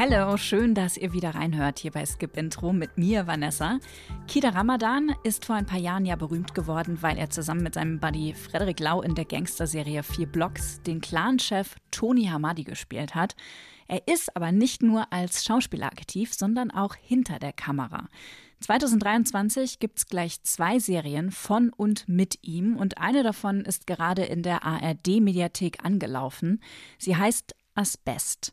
Hallo, schön, dass ihr wieder reinhört hier bei Skip Intro mit mir, Vanessa. Kida Ramadan ist vor ein paar Jahren ja berühmt geworden, weil er zusammen mit seinem Buddy Frederik Lau in der Gangsterserie Vier Blocks den Clanchef Tony Hamadi gespielt hat. Er ist aber nicht nur als Schauspieler aktiv, sondern auch hinter der Kamera. 2023 gibt es gleich zwei Serien von und mit ihm und eine davon ist gerade in der ARD-Mediathek angelaufen. Sie heißt Asbest.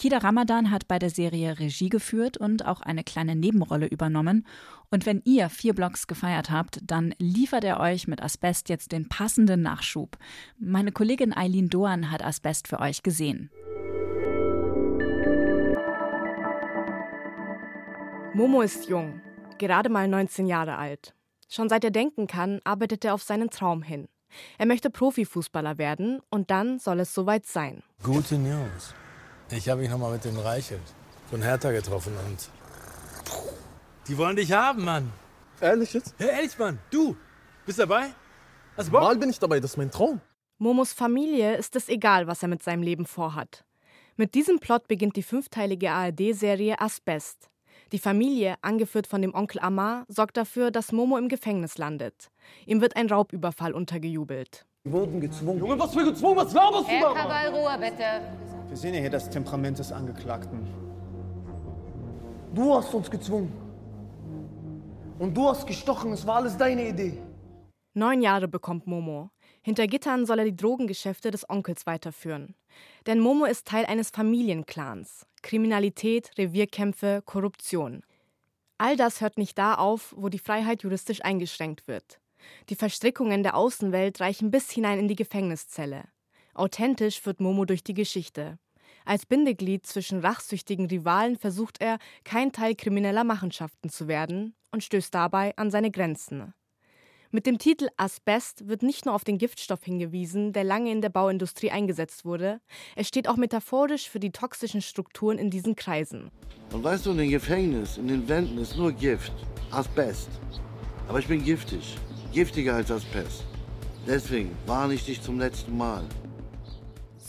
Kida Ramadan hat bei der Serie Regie geführt und auch eine kleine Nebenrolle übernommen. Und wenn ihr vier Blogs gefeiert habt, dann liefert er euch mit Asbest jetzt den passenden Nachschub. Meine Kollegin Eileen Doan hat Asbest für euch gesehen. Momo ist jung, gerade mal 19 Jahre alt. Schon seit er denken kann, arbeitet er auf seinen Traum hin. Er möchte Profifußballer werden und dann soll es soweit sein. Gute News. Ich habe mich noch mal mit dem Reichelt von Hertha getroffen und die wollen dich haben, Mann. Ehrlich jetzt? Ja, ehrlich, Mann. Du bist dabei? Hast Bock? Mal bin ich dabei, das ist mein Traum. Momos Familie ist es egal, was er mit seinem Leben vorhat. Mit diesem Plot beginnt die fünfteilige ARD-Serie Asbest. Die Familie, angeführt von dem Onkel Amar, sorgt dafür, dass Momo im Gefängnis landet. Ihm wird ein Raubüberfall untergejubelt. Wir wurden gezwungen. Junge, was für gezwungen? Was laberst du da? Herr Ruhe, bitte. Wir sehen ja hier das Temperament des Angeklagten. Du hast uns gezwungen. Und du hast gestochen. Es war alles deine Idee. Neun Jahre bekommt Momo. Hinter Gittern soll er die Drogengeschäfte des Onkels weiterführen. Denn Momo ist Teil eines Familienclans. Kriminalität, Revierkämpfe, Korruption. All das hört nicht da auf, wo die Freiheit juristisch eingeschränkt wird. Die Verstrickungen der Außenwelt reichen bis hinein in die Gefängniszelle. Authentisch führt Momo durch die Geschichte. Als Bindeglied zwischen rachsüchtigen Rivalen versucht er, kein Teil krimineller Machenschaften zu werden und stößt dabei an seine Grenzen. Mit dem Titel Asbest wird nicht nur auf den Giftstoff hingewiesen, der lange in der Bauindustrie eingesetzt wurde, es steht auch metaphorisch für die toxischen Strukturen in diesen Kreisen. Und weißt du, in den Gefängnissen, in den Wänden ist nur Gift, Asbest. Aber ich bin giftig, giftiger als Asbest. Deswegen warne ich dich zum letzten Mal.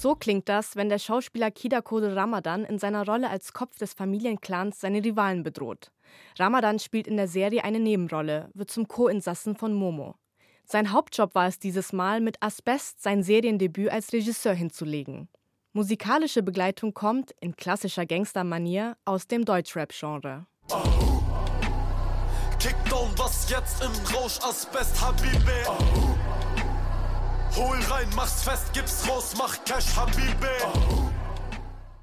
So klingt das, wenn der Schauspieler Kida Kode Ramadan in seiner Rolle als Kopf des Familienclans seine Rivalen bedroht. Ramadan spielt in der Serie eine Nebenrolle, wird zum Co-Insassen von Momo. Sein Hauptjob war es dieses Mal, mit Asbest sein Seriendebüt als Regisseur hinzulegen. Musikalische Begleitung kommt, in klassischer Gangstermanier, aus dem Deutschrap-Genre. Kickdown, was jetzt im Rausch Asbest, Habibi. Oh. Hol rein, mach's fest, gib's raus, mach Cash, Habibi.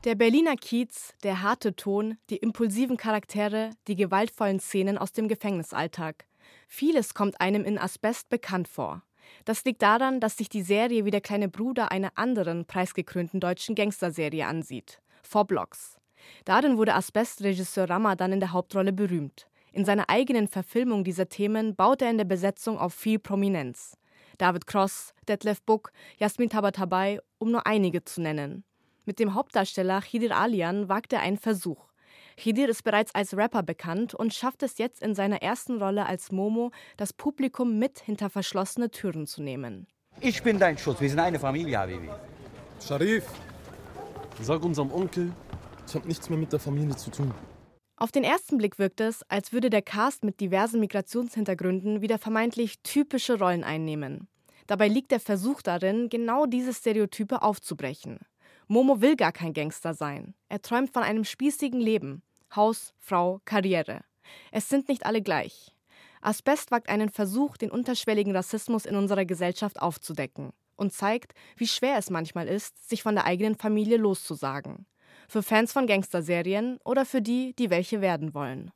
Der Berliner Kiez, der harte Ton, die impulsiven Charaktere, die gewaltvollen Szenen aus dem Gefängnisalltag. Vieles kommt einem in Asbest bekannt vor. Das liegt daran, dass sich die Serie wie der kleine Bruder einer anderen preisgekrönten deutschen Gangsterserie ansieht, Four Blocks. Darin wurde Asbest-Regisseur Ramadan in der Hauptrolle berühmt. In seiner eigenen Verfilmung dieser Themen baut er in der Besetzung auf viel Prominenz. David Cross, Detlef Buck, Jasmin Tabatabai, um nur einige zu nennen. Mit dem Hauptdarsteller Khidir Alian wagt er einen Versuch. Khidir ist bereits als Rapper bekannt und schafft es jetzt in seiner ersten Rolle als Momo, das Publikum mit hinter verschlossene Türen zu nehmen. Ich bin dein Schutz, wir sind eine Familie, Habibi. Sharif, sag unserem Onkel, ich habe nichts mehr mit der Familie zu tun. Auf den ersten Blick wirkt es, als würde der Cast mit diversen Migrationshintergründen wieder vermeintlich typische Rollen einnehmen. Dabei liegt der Versuch darin, genau diese Stereotype aufzubrechen. Momo will gar kein Gangster sein. Er träumt von einem spießigen Leben. Haus, Frau, Karriere. Es sind nicht alle gleich. Asbest wagt einen Versuch, den unterschwelligen Rassismus in unserer Gesellschaft aufzudecken und zeigt, wie schwer es manchmal ist, sich von der eigenen Familie loszusagen für Fans von Gangsterserien oder für die, die welche werden wollen.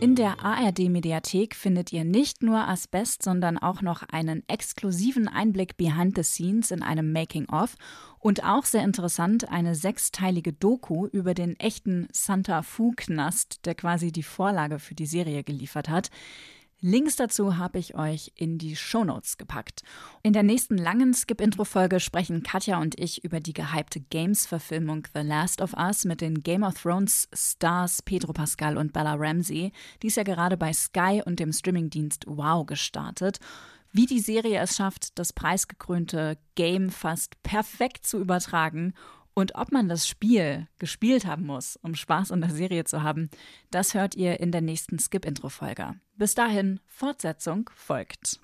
In der ARD-Mediathek findet ihr nicht nur Asbest, sondern auch noch einen exklusiven Einblick behind the scenes in einem Making-of und auch sehr interessant eine sechsteilige Doku über den echten Santa Fu-Knast, der quasi die Vorlage für die Serie geliefert hat. Links dazu habe ich euch in die Shownotes gepackt. In der nächsten langen Skip-Intro-Folge sprechen Katja und ich über die gehypte Games-Verfilmung The Last of Us mit den Game of Thrones Stars Pedro Pascal und Bella Ramsey. Die ist ja gerade bei Sky und dem Streamingdienst Wow gestartet. Wie die Serie es schafft, das preisgekrönte Game fast perfekt zu übertragen Und ob man das Spiel gespielt haben muss, um Spaß an der Serie zu haben, das hört ihr in der nächsten Skip-Intro-Folge. Bis dahin, Fortsetzung folgt.